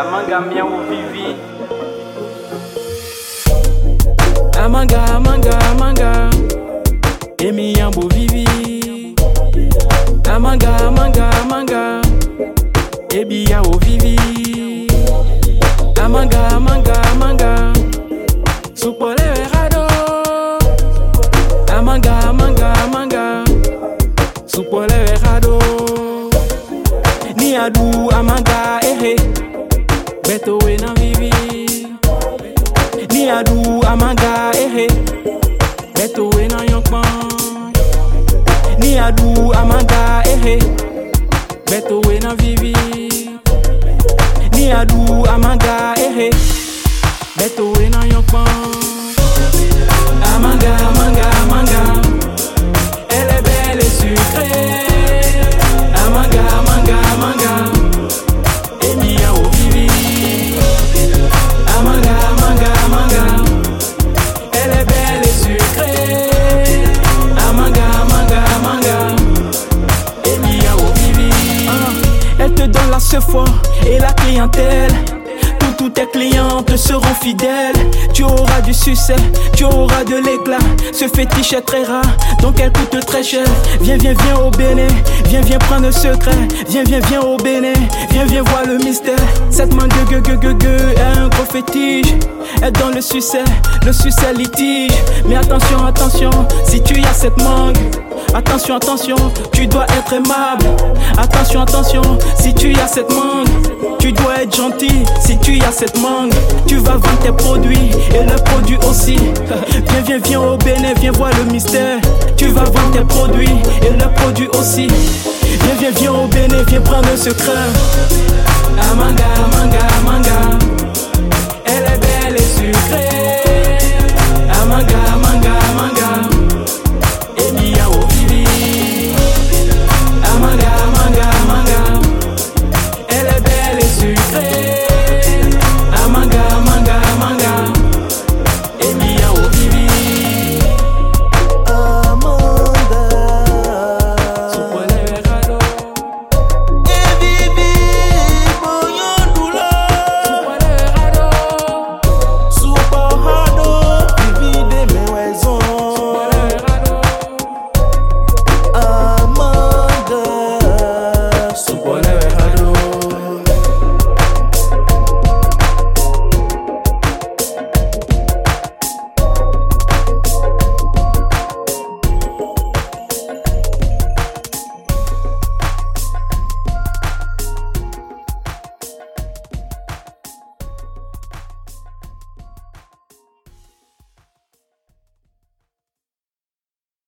amangamiya uvivi. Amanga amanga amanga. Emiyambo vivi amanga amanga amanga. Ebiya ovivi amanga amanga amanga. Supole Beto we na vivi. Ni adu amanga, ehe. Beto we na yonkman. Ni adu amanga, ehe. Beto we na vivi. Ni adu amanga, ehe. Beto we na yonkman. Amanga, amanga, amanga. Donne la sephora et la clientèle. Tous tes clientes seront fidèles. Tu auras du succès, tu auras de l'éclat. Ce fétiche est très rare, donc elle coûte très cher. Viens, viens, viens au Bénin. Viens, viens prendre le secret. Viens, viens, viens au Bénin. Viens, viens voir le mystère. Cette main gueux, gueux, gueux, gueux, est un gros fétiche. Elle donne le succès, le succès litige. Mais attention, attention, si tu y as cette mangue. Attention, attention, tu dois être aimable. Attention, attention, si tu y as cette mangue. Tu dois être gentil si tu as cette mangue. Tu vas vendre tes produits et le produit aussi. Viens, viens, viens au Bénin, viens voir le mystère. Tu vas vendre tes produits et le produit aussi. Viens, viens, viens au Bénin, viens prendre le secret. Amanga, amanga, amanga.